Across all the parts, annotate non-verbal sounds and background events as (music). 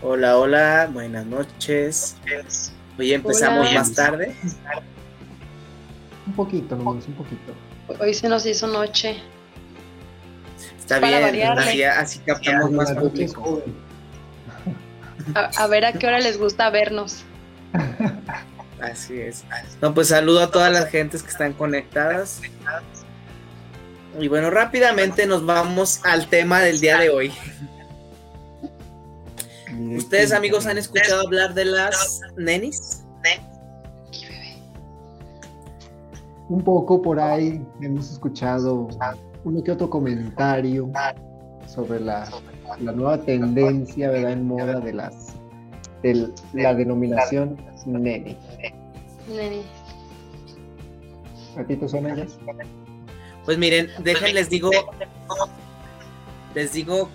Hola, hola, buenas noches. Hoy empezamos Hola. más tarde. Un poquito, nomás, un poquito. Hoy se nos hizo noche. Está Para bien, así, así captamos más público. A, a ver a qué hora les gusta vernos. Así es. No, pues saludo a todas las gentes que están conectadas. Y bueno, rápidamente nos vamos al tema del día de hoy. ¿Ustedes amigos han escuchado hablar de las nenis? Un poco por ahí hemos escuchado uno que otro comentario sobre la, la nueva tendencia, ¿verdad? En moda de las de la denominación nene. Neni. ¿A ti te suena ya? Pues miren, déjenles digo, les digo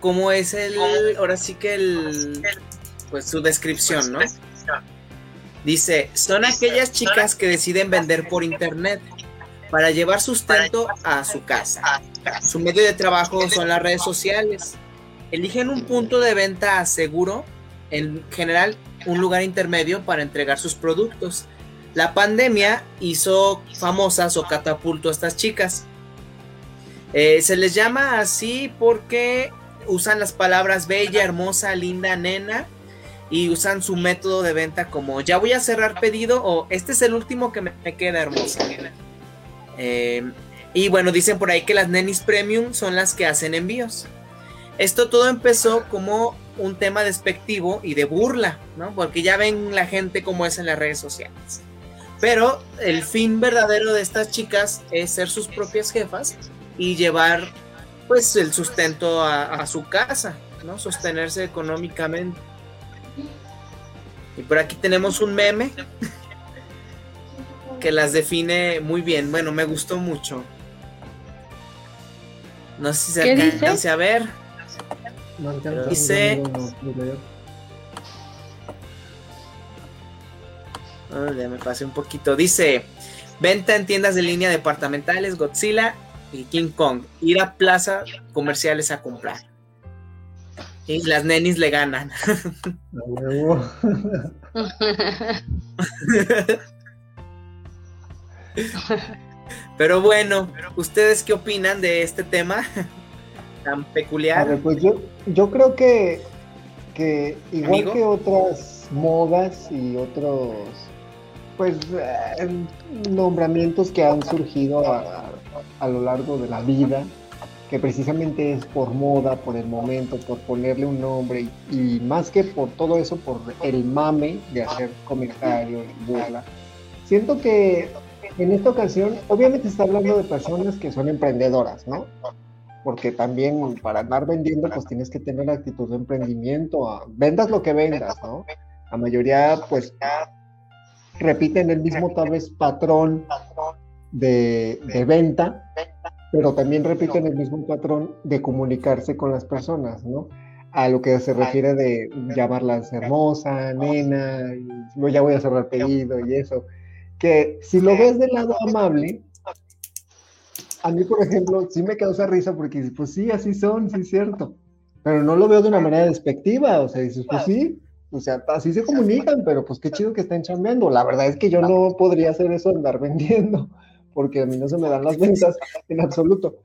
cómo es el, ahora sí que el, pues su descripción, ¿no? Dice, son aquellas chicas que deciden vender por internet para llevar sustento a su casa. Su medio de trabajo son las redes sociales. Eligen un punto de venta seguro, en general un lugar intermedio para entregar sus productos. La pandemia hizo famosas o catapultó a estas chicas. Eh, se les llama así porque usan las palabras bella, hermosa, linda, nena y usan su método de venta como ya voy a cerrar pedido o este es el último que me queda hermosa. Eh, y bueno, dicen por ahí que las nenis premium son las que hacen envíos. Esto todo empezó como un tema despectivo y de burla, ¿no? Porque ya ven la gente como es en las redes sociales. Pero el fin verdadero de estas chicas es ser sus propias jefas y llevar pues el sustento a, a su casa, ¿no? Sostenerse económicamente. Y por aquí tenemos un meme (laughs) que las define muy bien. Bueno, me gustó mucho. No sé si se alcance a ver. No alcanza, Dice-. Ah, ya me pasé un poquito. Dice: Venta en tiendas de línea departamentales, Godzilla King Kong. Ir a plazas comerciales a comprar. Y las nenis le ganan. Pero bueno, ¿ustedes qué opinan de este tema tan A peculiar? ver, pues yo, yo creo que, que igual Amigo. que otras modas y otros pues eh, nombramientos que han surgido a, a- lo largo de la vida, que precisamente es por moda, por el momento, por ponerle un nombre y, más que por todo eso, por el mame de hacer comentarios, burla. Siento que en esta ocasión, obviamente está hablando de personas que son emprendedoras, ¿no? porque también para andar vendiendo pues tienes que tener actitud de emprendimiento, vendas lo que vendas, ¿no? La mayoría pues repiten el mismo tal vez patrón de, de venta, pero también repiten el mismo patrón de comunicarse con las personas, ¿no? A lo que se refiere de llamarlas hermosa, nena, luego ya voy a cerrar pedido y eso. Que si lo ves del lado amable, a mí, por ejemplo, sí me causa risa porque, pues sí, así son, sí es cierto. Pero no lo veo de una manera despectiva, o sea, dices, pues sí, o sea, así se comunican, pero pues qué chido que estén chambeando. La verdad es que yo no podría hacer eso, andar vendiendo, porque a mí no se me dan las ventas (laughs) en absoluto.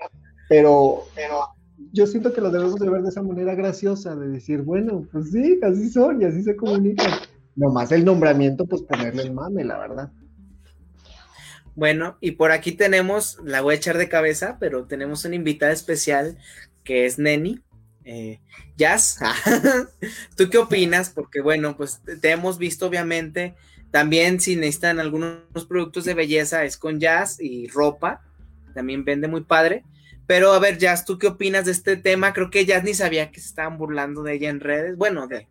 Pero, pero yo siento que lo debemos de ver de esa manera graciosa, de decir, bueno, pues sí, así son y así se comunican. Nomás el nombramiento, pues ponerle el mame, la verdad. Bueno, y por aquí tenemos, la voy a echar de cabeza, pero tenemos una invitada especial que es Neni. Eh, Jazz, (laughs) ¿tú qué opinas? Porque bueno, pues te hemos visto obviamente, también si necesitan algunos productos de belleza es con Jazz y ropa, también vende muy padre. Pero a ver, Jazz, ¿tú qué opinas de este tema? Creo que Jazz ni sabía que se estaban burlando de ella en redes, bueno, de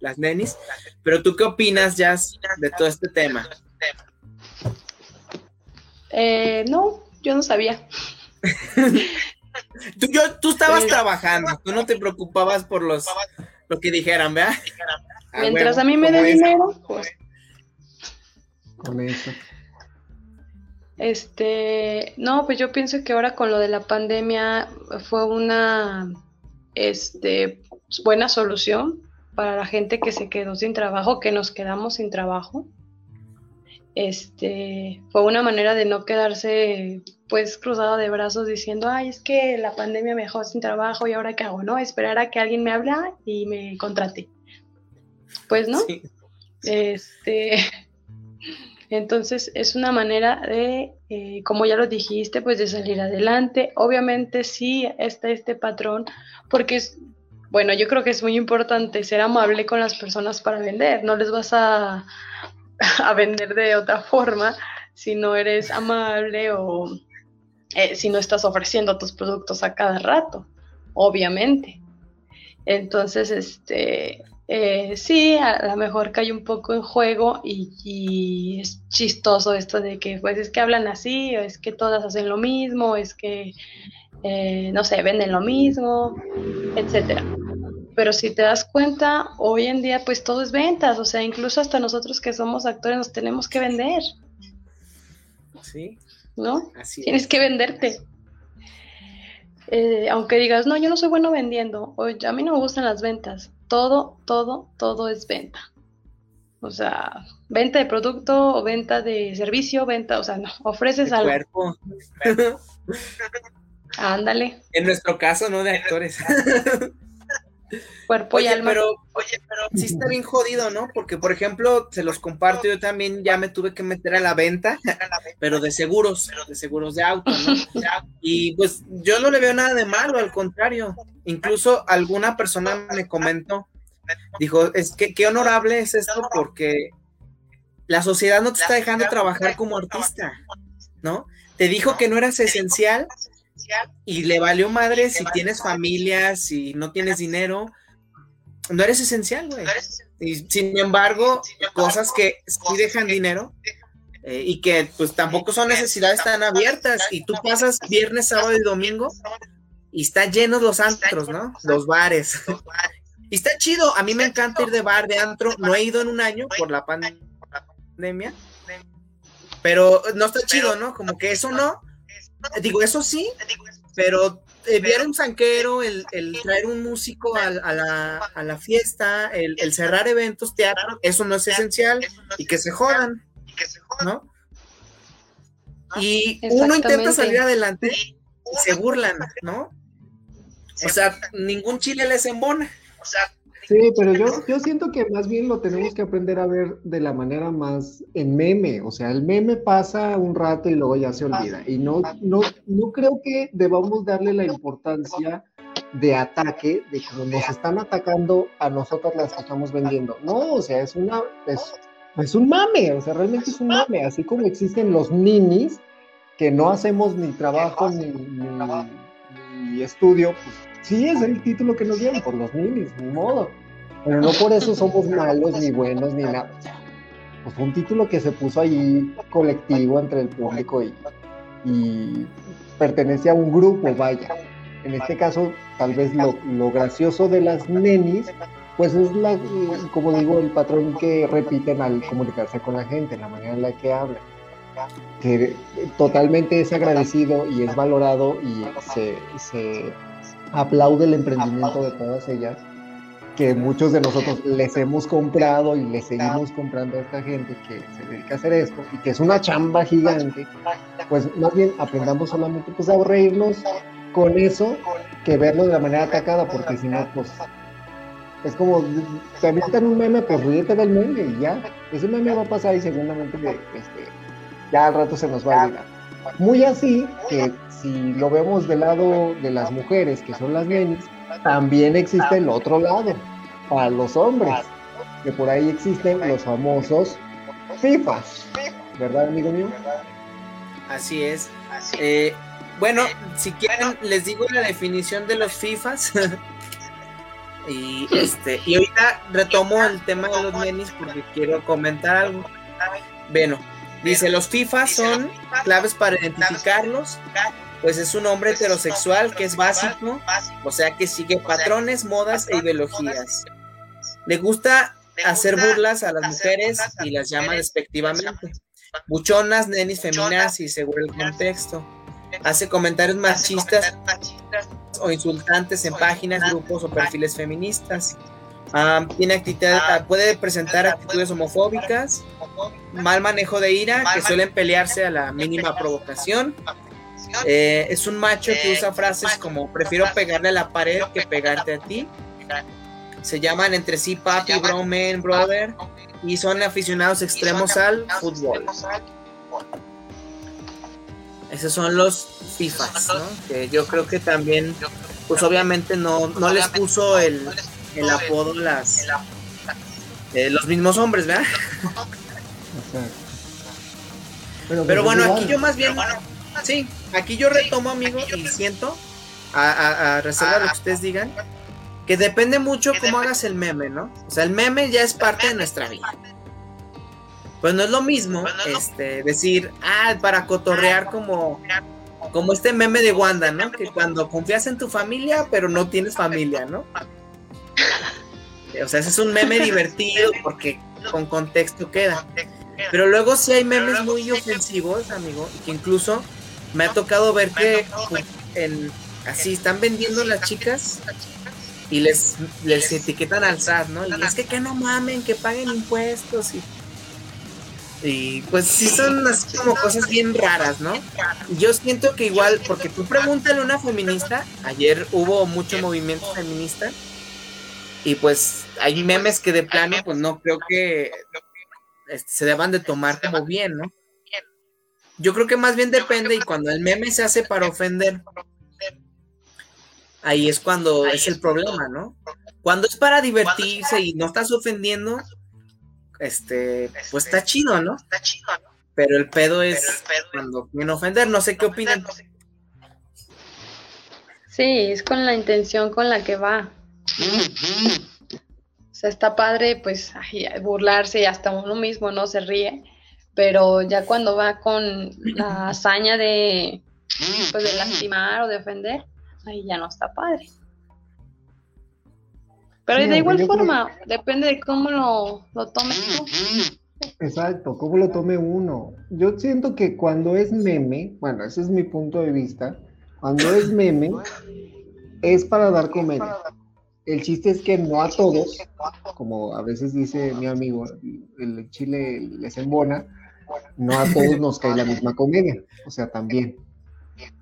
las nenis, pero ¿tú qué opinas, Jazz, de todo este tema? Eh, no, yo no sabía. (laughs) Tú, yo- tú estabas Eh. trabajando, tú no te preocupabas por los lo que dijeran, ¿verdad? Mientras huevo, a mí me dé dinero, pues Con eso. Este, no, pues yo pienso que ahora con lo de la pandemia fue una este, buena solución para la gente que se quedó sin trabajo, que nos quedamos sin trabajo. Este, fue una manera de no quedarse pues cruzado de brazos diciendo, ay, es que la pandemia me dejó sin trabajo y ahora qué hago, ¿no? Esperar a que alguien me hable y me contrate. Pues no. Este, (laughs) entonces es una manera de, eh, como ya lo dijiste, pues de salir adelante. Obviamente sí está este patrón, porque es, bueno, yo creo que es muy importante ser amable con las personas para vender. No les vas a, (laughs) a vender de otra forma si no eres amable o eh, si no estás ofreciendo tus productos a cada rato, obviamente. Entonces, este, eh, sí, a lo mejor cae un poco en juego y, es chistoso esto de que, pues, es que hablan así, o es que todas hacen lo mismo, es que, eh, no sé, venden lo mismo, etcétera. Pero si te das cuenta, hoy en día pues todo es ventas, o sea, incluso hasta nosotros que somos actores nos tenemos que vender. Sí. ¿No? Así Tienes que venderte. Eh, aunque digas, no, yo no soy bueno vendiendo, o a mí no me gustan las ventas. Todo, todo, todo es venta. O sea, venta de producto o venta de servicio, venta, o sea, no, ofreces algo. Cuerpo. (laughs) Ándale. En nuestro caso, no de actores. (laughs) Cuerpo y alma. Pero, oye, pero sí está bien jodido, ¿no? Porque, por ejemplo, se los comparto, yo también ya me tuve que meter a la venta, (laughs) pero de seguros, de seguros de auto, ¿no? Y pues yo no le veo nada de malo, al contrario. Incluso alguna persona me comentó, dijo, es que qué honorable es esto porque la sociedad no te está dejando trabajar como artista, ¿no? Te dijo que no eras esencial y le valió madre si tienes familia, si no tienes dinero. No eres esencial, güey. Y sin embargo, cosas que sí dejan dinero eh, y que pues tampoco son necesidades tan abiertas. Y tú pasas viernes, sábado y domingo y están llenos los antros, ¿no? Los bares. (laughs) Y está chido. A mí me encanta ir de bar, de antro. No he ido en un año por la pandemia. Pero no está chido, ¿no? Como que eso no Digo, eso sí, pero eh, enviar un sanquero, el, traer un músico a, la, fiesta, el, cerrar eventos, teatro, eso no es esencial y que se jodan, ¿no? Y uno intenta salir adelante y se burlan, ¿no? O sea, ningún chile les embona. O sea, Sí, pero yo, yo siento que más bien lo tenemos que aprender a ver de la manera más en meme. O sea, el meme pasa un rato y luego ya se olvida. Y no, no, no creo que debamos darle la importancia de ataque, de que nos están atacando a nosotras las que estamos vendiendo. No, o sea, es una, es, un mame, o sea, realmente es un mame. Así como existen los ninis, que no hacemos ni trabajo ni, ni estudio, pues Sí, es el título que nos dieron por los ninis, ni modo. Pero no por eso somos malos, ni buenos, ni nada. Pues fue un título que se puso ahí colectivo entre el público y, y pertenece a un grupo, vaya. En este caso, tal vez lo, lo gracioso de las nenis, pues es la, como digo, el patrón que repiten al comunicarse con la gente, la manera en la que hablan que totalmente es agradecido y es valorado y se, se aplaude el emprendimiento de todas ellas, que muchos de nosotros les hemos comprado y les seguimos comprando a esta gente que se dedica a hacer esto y que es una chamba gigante, pues más bien aprendamos solamente pues a reírnos con eso que verlo de la manera atacada, porque si no, pues es como, te avientan un meme, pues ríete del meme y ya, ese meme va a pasar y seguramente este, ya al rato se nos va a olvidar. Muy así que si lo vemos del lado de las mujeres, que son las nenis, también existe el otro lado, para los hombres, que por ahí existen los famosos FIFAs, ¿verdad, amigo mío? Así es. Eh, bueno, si quieren, les digo la definición de los FIFAs. (laughs) y este, y ahorita retomo el tema de los nenis porque quiero comentar algo. Bueno, dice, los FIFAs son claves para identificarlos. pues es un hombre heterosexual que es básico, o sea que sigue patrones, modas e ideologías. Le gusta hacer burlas a las mujeres y las llama despectivamente. Buchonas, nenis, feminas y según el contexto. Hace comentarios machistas o insultantes en páginas, grupos o perfiles feministas. Ah, tiene actividad, ah, puede presentar actitudes homofóbicas, mal manejo de ira, que suelen pelearse a la mínima provocación. Eh, es un macho que usa frases como prefiero pegarle a la pared que pegarte a ti. Se llaman entre sí papi, bro, man, brother. Y son aficionados extremos al fútbol. Esos son los FIFAs, ¿no? Que yo creo que también, pues obviamente no, no les puso el, el apodo las eh, los mismos hombres, ¿verdad? Pero, pues bueno, aquí yo más bien, sí, aquí yo retomo, amigo, y siento, a, a, a reserva lo que ustedes digan, que depende mucho cómo hagas el meme, ¿no? O sea, el meme ya es parte de nuestra vida. Pues no es lo mismo este, decir, ah, para cotorrear como, como este meme de Wanda, ¿no? Que cuando confías en tu familia, pero no tienes familia, ¿no? (laughs) O sea, ese es un meme divertido porque con contexto queda. Pero luego sí hay memes muy ofensivos, amigo, y que incluso me ha tocado ver que en, así están vendiendo las chicas y les, les etiquetan al SAT, ¿no? Y es que que no mamen, que paguen impuestos y y pues sí son así como cosas bien raras, ¿no? Yo siento que igual, porque tú pregúntale a una feminista, ayer hubo mucho movimiento feminista, y pues hay memes que de plano, pues no creo que este, se deban de tomar como bien, ¿no? Yo creo que más bien depende y cuando el meme se hace para ofender, ahí es cuando es el problema, ¿no? Cuando es para divertirse y no estás ofendiendo, este, pues está chido, ¿no? Pero el pedo es cuando viene ofender, no sé qué opinan. Sí, es con la intención con la que va. O sea, está padre, pues, burlarse y hasta uno mismo no se ríe, pero ya cuando va con la hazaña de, pues, de lastimar o de ofender, ahí ya no está padre. Pero de igual forma, depende de cómo lo, lo tomes tú. Exacto, cómo lo tome uno. Yo siento que cuando es meme, bueno, ese es mi punto de vista, cuando es meme, es para dar comedia. El chiste es que no a todos, como a veces dice mi amigo, el chile les embona, no a todos nos cae la misma comedia, o sea, también.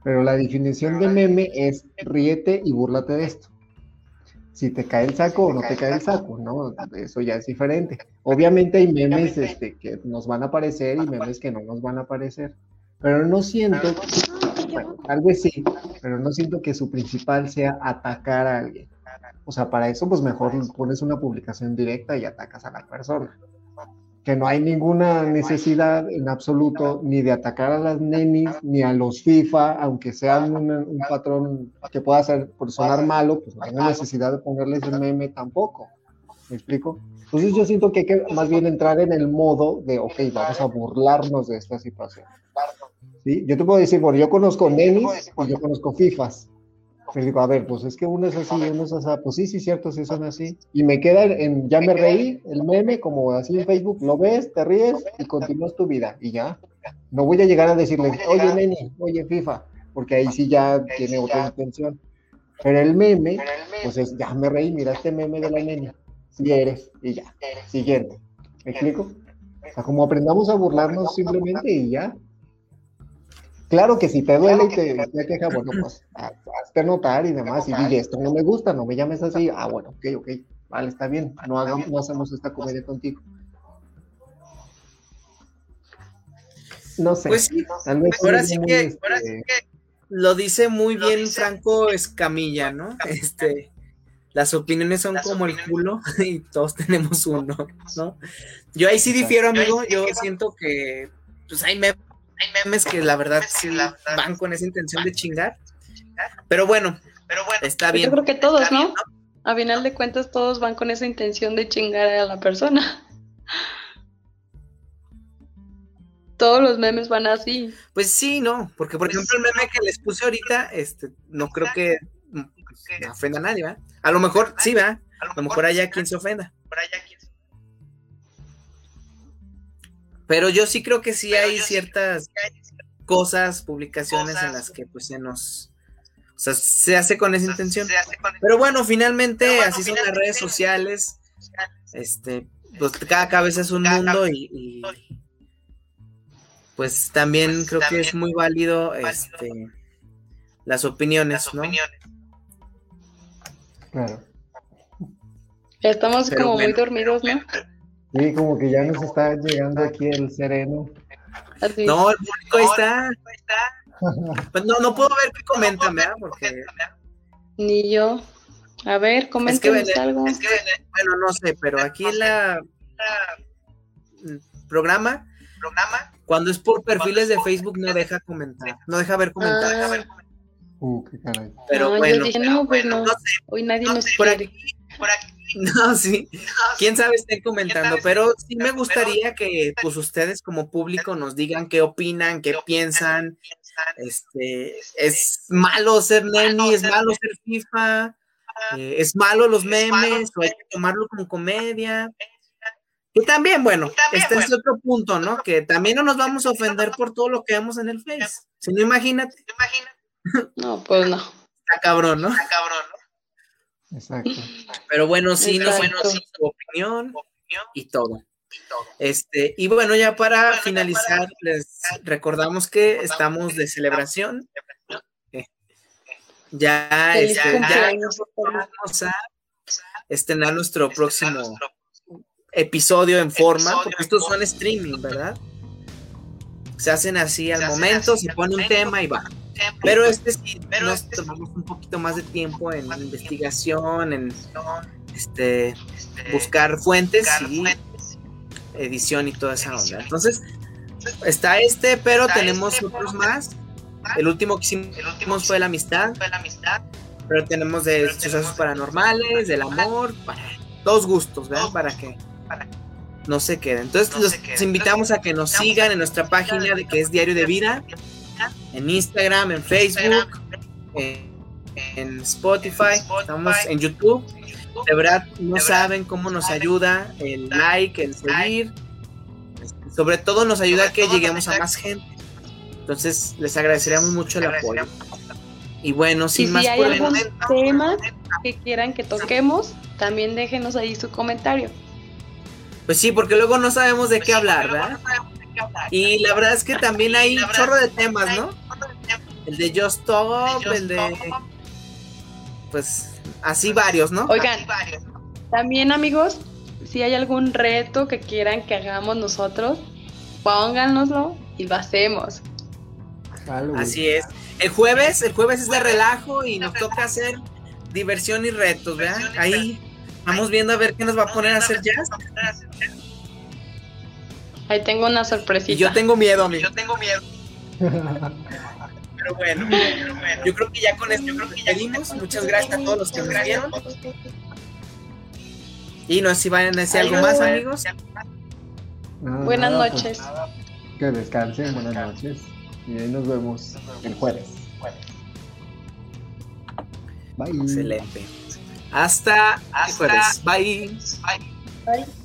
Pero la definición de meme es ríete y búrlate de esto si te cae el saco o no te cae el saco, ¿no? Eso ya es diferente. Obviamente hay memes este, que nos van a aparecer y memes que no nos van a aparecer, pero no siento, bueno, tal vez sí, pero no siento que su principal sea atacar a alguien. O sea, para eso pues mejor pones una publicación directa y atacas a la persona que no hay ninguna necesidad en absoluto ni de atacar a las nenis ni a los FIFA, aunque sean un, patrón que pueda ser por sonar malo, pues no hay necesidad de ponerles el meme tampoco. ¿Me explico? Entonces yo siento que hay que más bien entrar en el modo de, ok, vamos a burlarnos de esta situación. ¿Sí? Yo te puedo decir, bueno, yo conozco nenis y yo conozco FIFAs. Pero digo, a ver, pues es que uno es así, uno es así, pues sí, sí, cierto, sí son así. Y me queda en, ya me reí, el meme, como así en Facebook, lo ves, te ríes y continúas tu vida, y ya. No voy a llegar a decirle, oye, neni, oye, FIFA, porque ahí sí ya tiene otra intención. Pero el meme, pues es, ya me reí, mira este meme de la neni, si eres, y ya, siguiente. ¿Me explico? O sea, como aprendamos a burlarnos simplemente y ya. Claro que si te duele y te, te queja, bueno, pues hazte notar y demás, y dile, esto no me gusta, no me llames así, ah, bueno, ok, ok, vale, está bien, no, hagamos, no hacemos esta comedia contigo. No sé. Pues sí, ahora, sí que, este, ahora sí que lo dice muy bien Franco Escamilla, ¿no? Este, las opiniones son como el culo (laughs) y todos tenemos uno, ¿no? Yo ahí sí difiero, amigo, yo siento que pues hay hay memes que la verdad sí van con esa intención de chingar. Pero bueno, pero bueno, está pues bien. Yo creo que todos, ¿no? A final de cuentas todos van con esa intención de chingar a la persona. (laughs) Todos los memes van así. Pues sí, no, porque por ejemplo el meme que les puse ahorita, este, no creo que ofenda a nadie, ¿verdad? A lo mejor sí, ¿verdad? A lo mejor haya quien se ofenda. Pero yo sí creo que sí hay ciertas cosas, publicaciones en las que pues se nos sea, se hace con esa intención. Pero bueno, finalmente así son las redes sociales. Este, pues cada cabeza es un mundo y, pues también creo que es muy válido este las opiniones, ¿no? Claro. Estamos como muy dormidos, ¿no? Sí, como que ya nos está llegando aquí el sereno. No, el público está. Pues no, no puedo ver qué comentan, ¿verdad? Porque... Ni yo. A ver, comenten algo. Es que, bueno, no sé, pero aquí la programa, programa, cuando es por perfiles de Facebook no deja comentar, no deja ver comentarios. Ah. Uh, qué caray. Pero no, bueno, dije, no, pues no, hoy nadie nos por aquí, por aquí. (laughs) No, sí. Quién sabe estén comentando, pero sí me gustaría que pues ustedes como público nos digan qué opinan, qué piensan. Este, es malo ser neni, es malo ser FIFA, eh, es malo los memes, o hay que tomarlo como comedia. Y también, bueno, este es otro punto, ¿no? Que también no nos vamos a ofender por todo lo que vemos en el Face. Si no, imagínate. (laughs) No, pues no. Está cabrón, ¿no? Está cabrón, ¿no? Exacto. Pero bueno, sí, no sé Exacto. su opinión y todo. Este, y bueno, ya para finalizar, les recordamos que estamos de celebración. Eh, Ya, Feliz este, ya vamos a estrenar nuestro próximo episodio en forma, porque estos son streaming, ¿verdad? Se hacen así al momento, se pone un tema y va. Pero este sí, nos tomamos un poquito más de tiempo en investigación, en este buscar fuentes y edición y toda esa onda. Entonces, está este, pero tenemos otros más. El último que hicimos fue la amistad. Pero tenemos de sucesos paranormales, del amor, para dos gustos, ¿verdad? Para que no se queden. Entonces, los invitamos a que nos sigan en nuestra página de que es Diario de Vida, en Instagram, en Facebook, en, en Spotify, estamos en YouTube. De verdad, no saben cómo nos ayuda el like, el seguir. Sobre todo nos ayuda a que lleguemos a más gente. Entonces, les agradeceríamos mucho el apoyo. Y bueno, Y sin si más hay por el algún momento, tema que quieran que toquemos, también déjenos ahí su comentario. pues sí, porque luego no sabemos de qué hablar, ¿verdad? Y la verdad es que también hay un chorro de temas, ¿no? El de Just Stop, el de. Pues así varios, ¿no? Oigan, también amigos, si hay algún reto que quieran que hagamos nosotros, pónganoslo y lo hacemos. Así es. El jueves, el jueves es de relajo y nos toca hacer diversión y retos, ¿verdad? Ahí vamos viendo a ver qué nos va a poner a hacer jazz. Ahí tengo una sorpresita. Y yo tengo miedo, amigo. Yo tengo miedo. Pero bueno, yo creo que ya con esto nos despedimos. Muchas gracias a todos los que nos vieron. Y no sé si vayan a decir algo más, amigos. No, Buenas nada, pues, noches. que descansen, buenas noches. Y ahí nos vemos el jueves. Bye. Excelente. Hasta el jueves. Bye. Bye.